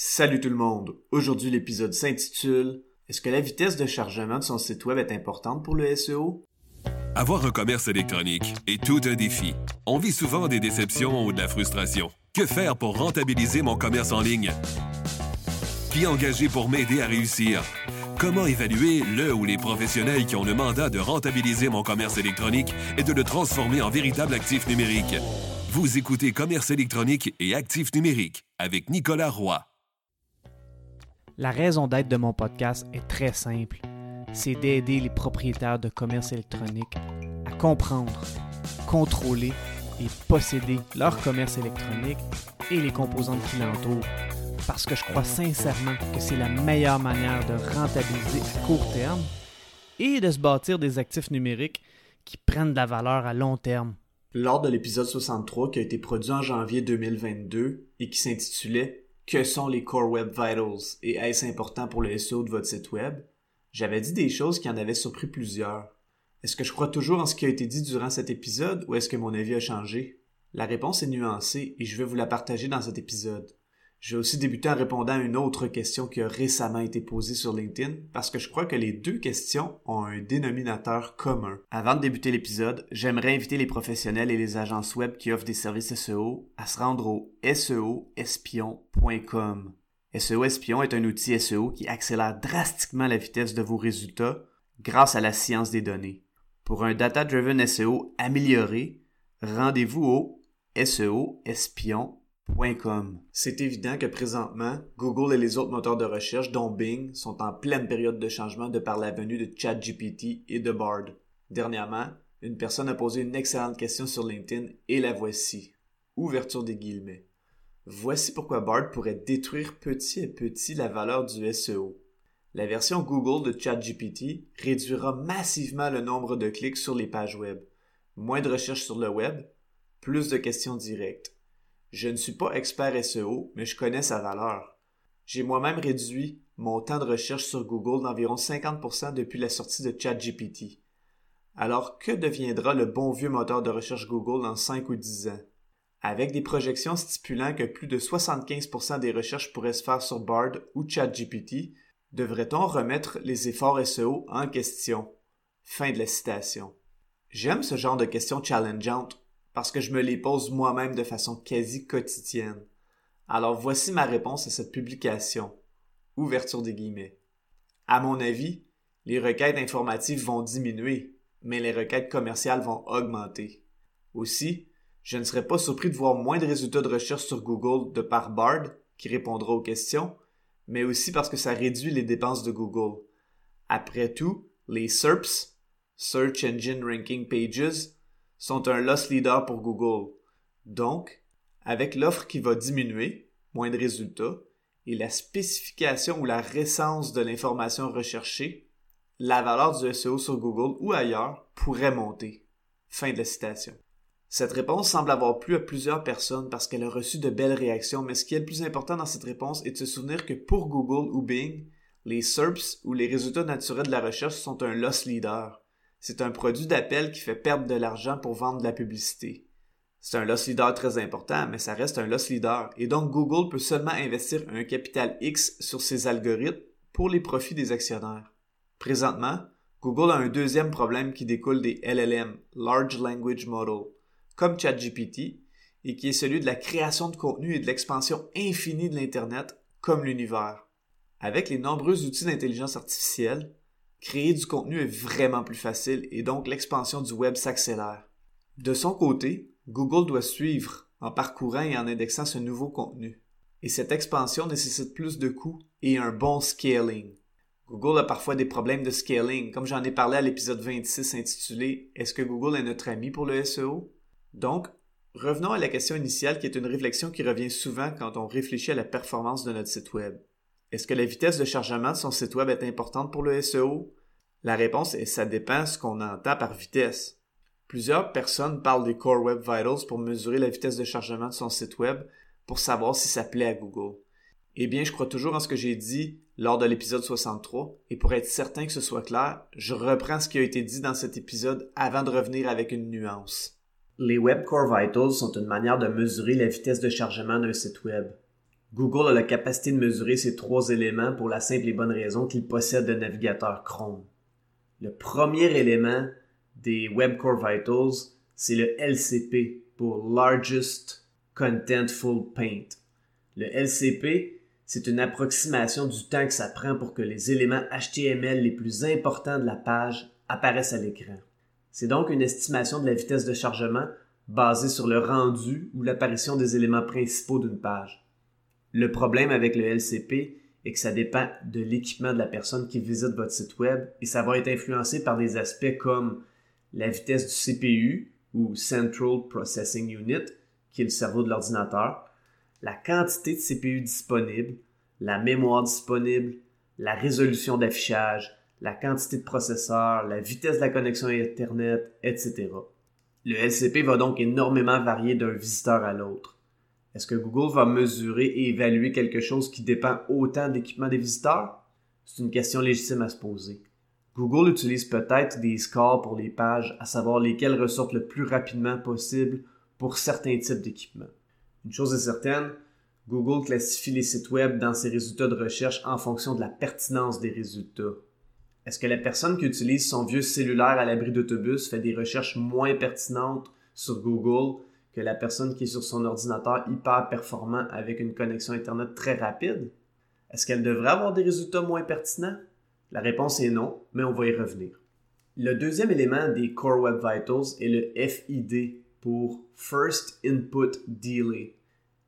Salut tout le monde. Aujourd'hui, l'épisode s'intitule Est-ce que la vitesse de chargement de son site web est importante pour le SEO? Avoir un commerce électronique est tout un défi. On vit souvent des déceptions ou de la frustration. Que faire pour rentabiliser mon commerce en ligne? Qui engager pour m'aider à réussir? Comment évaluer le ou les professionnels qui ont le mandat de rentabiliser mon commerce électronique et de le transformer en véritable actif numérique? Vous écoutez Commerce électronique et actif numérique avec Nicolas Roy. La raison d'être de mon podcast est très simple. C'est d'aider les propriétaires de commerce électronique à comprendre, contrôler et posséder leur commerce électronique et les composantes qui l'entourent. Parce que je crois sincèrement que c'est la meilleure manière de rentabiliser à court terme et de se bâtir des actifs numériques qui prennent de la valeur à long terme. Lors de l'épisode 63 qui a été produit en janvier 2022 et qui s'intitulait que sont les Core Web Vitals et est-ce important pour le SEO de votre site web, j'avais dit des choses qui en avaient surpris plusieurs. Est-ce que je crois toujours en ce qui a été dit durant cet épisode ou est-ce que mon avis a changé? La réponse est nuancée et je vais vous la partager dans cet épisode. Je vais aussi débuter en répondant à une autre question qui a récemment été posée sur LinkedIn parce que je crois que les deux questions ont un dénominateur commun. Avant de débuter l'épisode, j'aimerais inviter les professionnels et les agences web qui offrent des services SEO à se rendre au seoespion.com. SEO Espion est un outil SEO qui accélère drastiquement la vitesse de vos résultats grâce à la science des données. Pour un data-driven SEO amélioré, rendez-vous au seoespion.com c'est évident que présentement, Google et les autres moteurs de recherche, dont Bing, sont en pleine période de changement de par la venue de ChatGPT et de Bard. Dernièrement, une personne a posé une excellente question sur LinkedIn et la voici. Ouverture des guillemets. Voici pourquoi Bard pourrait détruire petit à petit la valeur du SEO. La version Google de ChatGPT réduira massivement le nombre de clics sur les pages web. Moins de recherches sur le web, plus de questions directes. Je ne suis pas expert SEO, mais je connais sa valeur. J'ai moi-même réduit mon temps de recherche sur Google d'environ 50% depuis la sortie de ChatGPT. Alors, que deviendra le bon vieux moteur de recherche Google dans 5 ou 10 ans? Avec des projections stipulant que plus de 75% des recherches pourraient se faire sur Bard ou ChatGPT, devrait-on remettre les efforts SEO en question? Fin de la citation. J'aime ce genre de questions challengeantes parce que je me les pose moi-même de façon quasi quotidienne. Alors voici ma réponse à cette publication. Ouverture des guillemets. À mon avis, les requêtes informatives vont diminuer, mais les requêtes commerciales vont augmenter. Aussi, je ne serais pas surpris de voir moins de résultats de recherche sur Google de par Bard, qui répondra aux questions, mais aussi parce que ça réduit les dépenses de Google. Après tout, les SERPs, Search Engine Ranking Pages, sont un loss leader pour Google. Donc, avec l'offre qui va diminuer, moins de résultats, et la spécification ou la récence de l'information recherchée, la valeur du SEO sur Google ou ailleurs pourrait monter. Fin de la citation. Cette réponse semble avoir plu à plusieurs personnes parce qu'elle a reçu de belles réactions, mais ce qui est le plus important dans cette réponse est de se souvenir que pour Google ou Bing, les SERPs ou les résultats naturels de la recherche sont un loss leader. C'est un produit d'appel qui fait perdre de l'argent pour vendre de la publicité. C'est un loss leader très important, mais ça reste un loss leader, et donc Google peut seulement investir un capital X sur ses algorithmes pour les profits des actionnaires. Présentement, Google a un deuxième problème qui découle des LLM, Large Language Model, comme ChatGPT, et qui est celui de la création de contenu et de l'expansion infinie de l'Internet, comme l'univers. Avec les nombreux outils d'intelligence artificielle, Créer du contenu est vraiment plus facile et donc l'expansion du web s'accélère. De son côté, Google doit suivre en parcourant et en indexant ce nouveau contenu. Et cette expansion nécessite plus de coûts et un bon scaling. Google a parfois des problèmes de scaling, comme j'en ai parlé à l'épisode 26 intitulé Est-ce que Google est notre ami pour le SEO? Donc, revenons à la question initiale qui est une réflexion qui revient souvent quand on réfléchit à la performance de notre site web. Est-ce que la vitesse de chargement de son site web est importante pour le SEO? La réponse est ça dépend ce qu'on entend par vitesse. Plusieurs personnes parlent des Core Web Vitals pour mesurer la vitesse de chargement de son site web pour savoir si ça plaît à Google. Eh bien, je crois toujours en ce que j'ai dit lors de l'épisode 63 et pour être certain que ce soit clair, je reprends ce qui a été dit dans cet épisode avant de revenir avec une nuance. Les Web Core Vitals sont une manière de mesurer la vitesse de chargement d'un site web. Google a la capacité de mesurer ces trois éléments pour la simple et bonne raison qu'il possède le navigateur Chrome. Le premier élément des Web Core Vitals, c'est le LCP pour Largest Contentful Paint. Le LCP, c'est une approximation du temps que ça prend pour que les éléments HTML les plus importants de la page apparaissent à l'écran. C'est donc une estimation de la vitesse de chargement basée sur le rendu ou l'apparition des éléments principaux d'une page. Le problème avec le LCP est que ça dépend de l'équipement de la personne qui visite votre site web et ça va être influencé par des aspects comme la vitesse du CPU ou Central Processing Unit, qui est le cerveau de l'ordinateur, la quantité de CPU disponible, la mémoire disponible, la résolution d'affichage, la quantité de processeur, la vitesse de la connexion Internet, etc. Le LCP va donc énormément varier d'un visiteur à l'autre. Est-ce que Google va mesurer et évaluer quelque chose qui dépend autant de l'équipement des visiteurs? C'est une question légitime à se poser. Google utilise peut-être des scores pour les pages, à savoir lesquelles ressortent le plus rapidement possible pour certains types d'équipements. Une chose est certaine, Google classifie les sites web dans ses résultats de recherche en fonction de la pertinence des résultats. Est-ce que la personne qui utilise son vieux cellulaire à l'abri d'autobus fait des recherches moins pertinentes sur Google que la personne qui est sur son ordinateur hyper performant avec une connexion Internet très rapide? Est-ce qu'elle devrait avoir des résultats moins pertinents? La réponse est non, mais on va y revenir. Le deuxième élément des Core Web Vitals est le FID pour First Input Delay.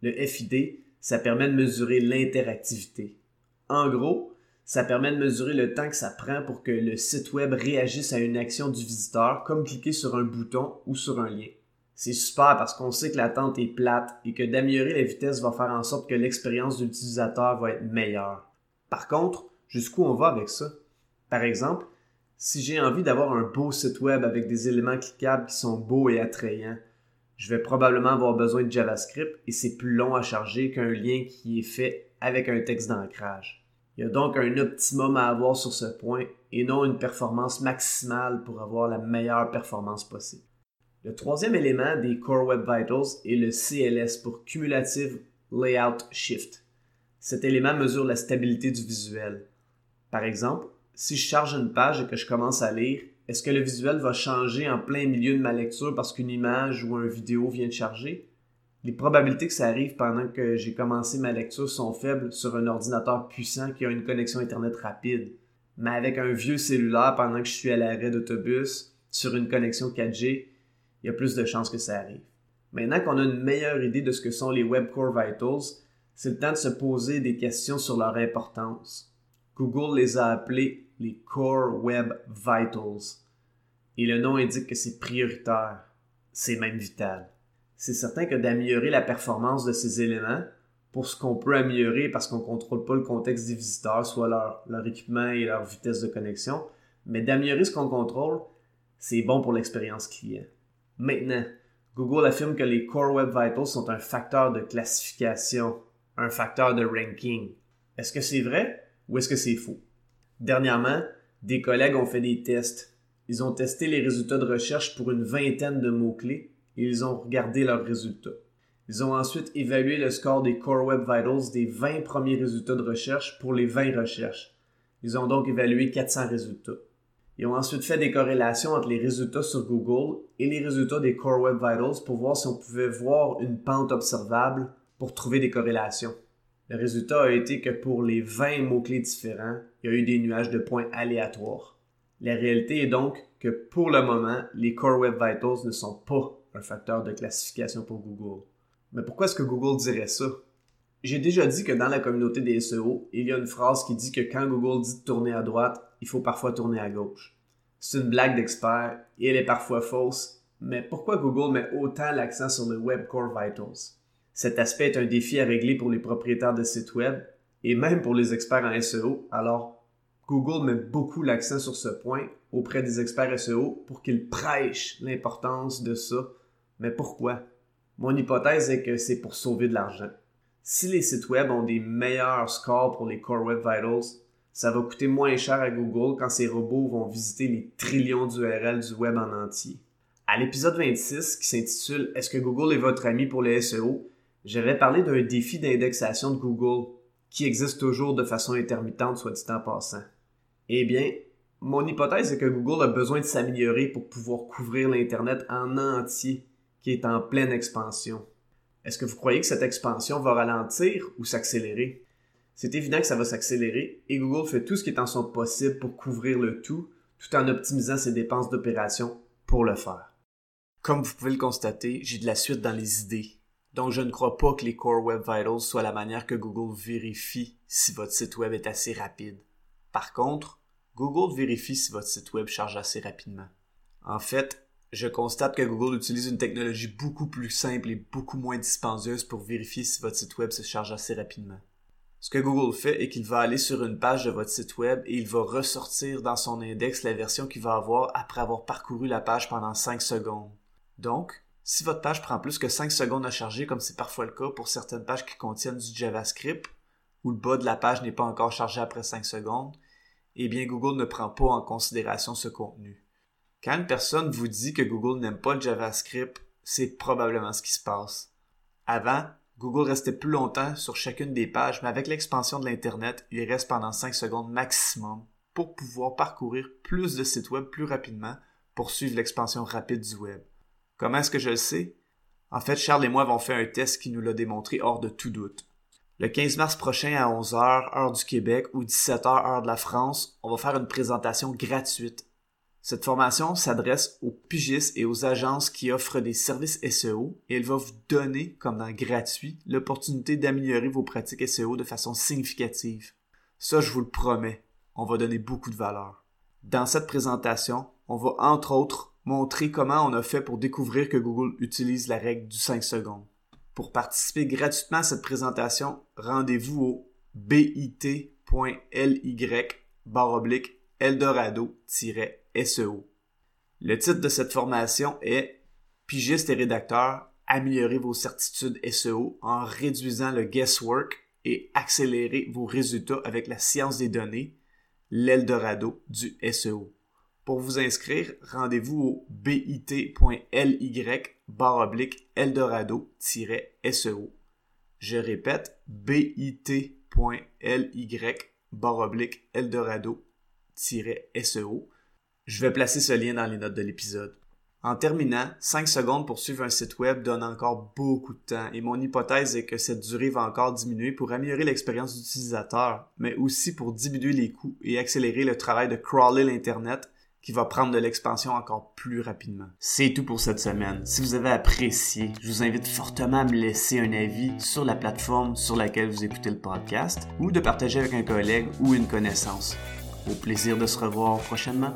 Le FID, ça permet de mesurer l'interactivité. En gros, ça permet de mesurer le temps que ça prend pour que le site web réagisse à une action du visiteur, comme cliquer sur un bouton ou sur un lien. C'est super parce qu'on sait que l'attente est plate et que d'améliorer la vitesse va faire en sorte que l'expérience de l'utilisateur va être meilleure. Par contre, jusqu'où on va avec ça? Par exemple, si j'ai envie d'avoir un beau site web avec des éléments cliquables qui sont beaux et attrayants, je vais probablement avoir besoin de JavaScript et c'est plus long à charger qu'un lien qui est fait avec un texte d'ancrage. Il y a donc un optimum à avoir sur ce point et non une performance maximale pour avoir la meilleure performance possible. Le troisième élément des Core Web Vitals est le CLS pour Cumulative Layout Shift. Cet élément mesure la stabilité du visuel. Par exemple, si je charge une page et que je commence à lire, est-ce que le visuel va changer en plein milieu de ma lecture parce qu'une image ou une vidéo vient de charger? Les probabilités que ça arrive pendant que j'ai commencé ma lecture sont faibles sur un ordinateur puissant qui a une connexion Internet rapide. Mais avec un vieux cellulaire pendant que je suis à l'arrêt d'autobus sur une connexion 4G, il y a plus de chances que ça arrive. Maintenant qu'on a une meilleure idée de ce que sont les Web Core Vitals, c'est le temps de se poser des questions sur leur importance. Google les a appelés les Core Web Vitals. Et le nom indique que c'est prioritaire, c'est même vital. C'est certain que d'améliorer la performance de ces éléments, pour ce qu'on peut améliorer parce qu'on ne contrôle pas le contexte des visiteurs, soit leur, leur équipement et leur vitesse de connexion, mais d'améliorer ce qu'on contrôle, c'est bon pour l'expérience client. Maintenant, Google affirme que les Core Web Vitals sont un facteur de classification, un facteur de ranking. Est-ce que c'est vrai ou est-ce que c'est faux? Dernièrement, des collègues ont fait des tests. Ils ont testé les résultats de recherche pour une vingtaine de mots-clés et ils ont regardé leurs résultats. Ils ont ensuite évalué le score des Core Web Vitals des 20 premiers résultats de recherche pour les 20 recherches. Ils ont donc évalué 400 résultats. Ils ont ensuite fait des corrélations entre les résultats sur Google et les résultats des Core Web Vitals pour voir si on pouvait voir une pente observable pour trouver des corrélations. Le résultat a été que pour les 20 mots-clés différents, il y a eu des nuages de points aléatoires. La réalité est donc que pour le moment, les Core Web Vitals ne sont pas un facteur de classification pour Google. Mais pourquoi est-ce que Google dirait ça? J'ai déjà dit que dans la communauté des SEO, il y a une phrase qui dit que quand Google dit de tourner à droite, il faut parfois tourner à gauche. C'est une blague d'expert et elle est parfois fausse, mais pourquoi Google met autant l'accent sur le Web Core Vitals? Cet aspect est un défi à régler pour les propriétaires de sites web et même pour les experts en SEO, alors Google met beaucoup l'accent sur ce point auprès des experts SEO pour qu'ils prêchent l'importance de ça. Mais pourquoi? Mon hypothèse est que c'est pour sauver de l'argent. Si les sites web ont des meilleurs scores pour les Core Web Vitals, ça va coûter moins cher à Google quand ces robots vont visiter les trillions d'URL du web en entier. À l'épisode 26, qui s'intitule Est-ce que Google est votre ami pour les SEO, j'avais parlé d'un défi d'indexation de Google qui existe toujours de façon intermittente, soit dit en passant. Eh bien, mon hypothèse est que Google a besoin de s'améliorer pour pouvoir couvrir l'Internet en entier qui est en pleine expansion. Est-ce que vous croyez que cette expansion va ralentir ou s'accélérer? C'est évident que ça va s'accélérer et Google fait tout ce qui est en son possible pour couvrir le tout tout en optimisant ses dépenses d'opération pour le faire. Comme vous pouvez le constater, j'ai de la suite dans les idées. Donc je ne crois pas que les Core Web Vitals soient la manière que Google vérifie si votre site web est assez rapide. Par contre, Google vérifie si votre site web charge assez rapidement. En fait, je constate que Google utilise une technologie beaucoup plus simple et beaucoup moins dispendieuse pour vérifier si votre site web se charge assez rapidement. Ce que Google fait est qu'il va aller sur une page de votre site web et il va ressortir dans son index la version qu'il va avoir après avoir parcouru la page pendant 5 secondes. Donc, si votre page prend plus que 5 secondes à charger, comme c'est parfois le cas pour certaines pages qui contiennent du JavaScript, où le bas de la page n'est pas encore chargé après 5 secondes, eh bien Google ne prend pas en considération ce contenu. Quand une personne vous dit que Google n'aime pas le JavaScript, c'est probablement ce qui se passe. Avant, Google restait plus longtemps sur chacune des pages, mais avec l'expansion de l'Internet, il reste pendant 5 secondes maximum pour pouvoir parcourir plus de sites web plus rapidement pour suivre l'expansion rapide du web. Comment est-ce que je le sais? En fait, Charles et moi avons fait un test qui nous l'a démontré hors de tout doute. Le 15 mars prochain à 11h, heure du Québec, ou 17h, heure de la France, on va faire une présentation gratuite cette formation s'adresse aux pigistes et aux agences qui offrent des services SEO et elle va vous donner, comme dans gratuit, l'opportunité d'améliorer vos pratiques SEO de façon significative. Ça, je vous le promets, on va donner beaucoup de valeur. Dans cette présentation, on va entre autres montrer comment on a fait pour découvrir que Google utilise la règle du 5 secondes. Pour participer gratuitement à cette présentation, rendez-vous au bit.ly Eldorado-SEO. Le titre de cette formation est Pigiste et rédacteur, améliorer vos certitudes SEO en réduisant le guesswork et accélérer vos résultats avec la science des données, l'Eldorado du SEO. Pour vous inscrire, rendez-vous au bit.ly oblique Eldorado-SEO. Je répète, bit.ly oblique Eldorado SEO. Je vais placer ce lien dans les notes de l'épisode. En terminant, 5 secondes pour suivre un site web donne encore beaucoup de temps et mon hypothèse est que cette durée va encore diminuer pour améliorer l'expérience d'utilisateur, mais aussi pour diminuer les coûts et accélérer le travail de crawler l'Internet qui va prendre de l'expansion encore plus rapidement. C'est tout pour cette semaine. Si vous avez apprécié, je vous invite fortement à me laisser un avis sur la plateforme sur laquelle vous écoutez le podcast ou de partager avec un collègue ou une connaissance. Au plaisir de se revoir prochainement.